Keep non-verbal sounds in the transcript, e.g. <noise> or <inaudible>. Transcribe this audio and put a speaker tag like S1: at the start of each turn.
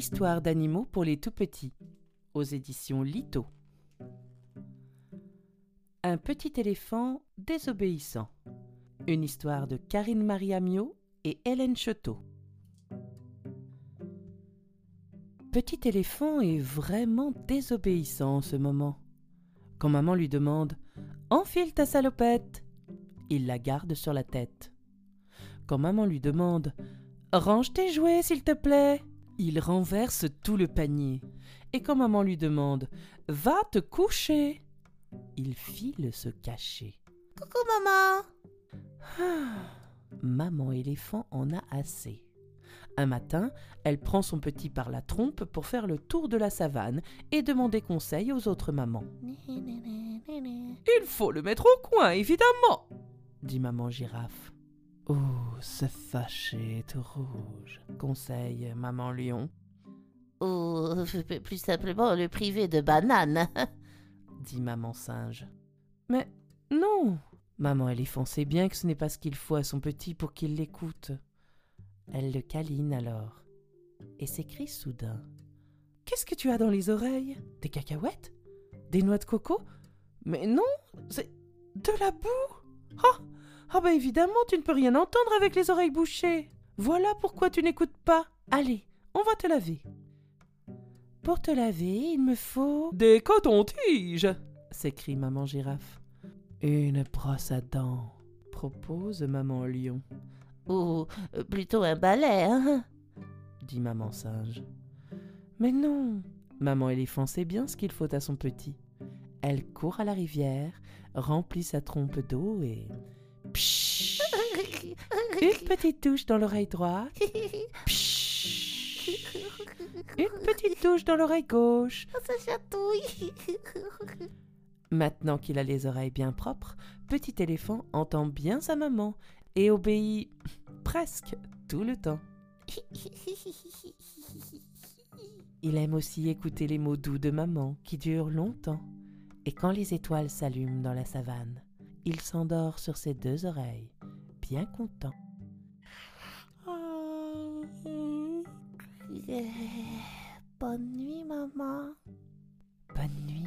S1: Histoire d'animaux pour les tout petits, aux éditions Lito. Un petit éléphant désobéissant. Une histoire de Karine Marie Amiot et Hélène Cheteau. Petit éléphant est vraiment désobéissant en ce moment. Quand maman lui demande Enfile ta salopette il la garde sur la tête. Quand maman lui demande Range tes jouets, s'il te plaît il renverse tout le panier. Et quand maman lui demande Va te coucher il file se cacher.
S2: Coucou maman
S1: Ah, maman éléphant en a assez. Un matin, elle prend son petit par la trompe pour faire le tour de la savane et demander conseil aux autres mamans. <laughs> Il faut le mettre au coin, évidemment, dit maman girafe. Oh, ce fâché tout rouge, conseille maman lion.
S2: Ou plus simplement le priver de banane. <laughs>
S1: dit maman singe. Mais non Maman éléphant sait bien que ce n'est pas ce qu'il faut à son petit pour qu'il l'écoute. Elle le câline alors et s'écrie soudain. Qu'est-ce que tu as dans les oreilles? Des cacahuètes? Des noix de coco? Mais non, c'est de la boue? Ah Ah bah évidemment, tu ne peux rien entendre avec les oreilles bouchées. Voilà pourquoi tu n'écoutes pas. Allez, on va te laver. Pour te laver, il me faut... Des cotons-tiges s'écrie maman girafe. Une brosse à dents, propose maman lion.
S2: Ou plutôt un balai, hein
S1: dit maman singe. Mais non, maman éléphant sait bien ce qu'il faut à son petit. Elle court à la rivière, remplit sa trompe d'eau et... Une petite touche dans l'oreille droite. Une petite touche dans l'oreille gauche.
S2: Ça chatouille
S1: Maintenant qu'il a les oreilles bien propres, petit éléphant entend bien sa maman et obéit presque tout le temps. Il aime aussi écouter les mots doux de maman qui durent longtemps. Et quand les étoiles s'allument dans la savane, il s'endort sur ses deux oreilles, bien content.
S2: Bonne nuit maman.
S1: Bonne nuit.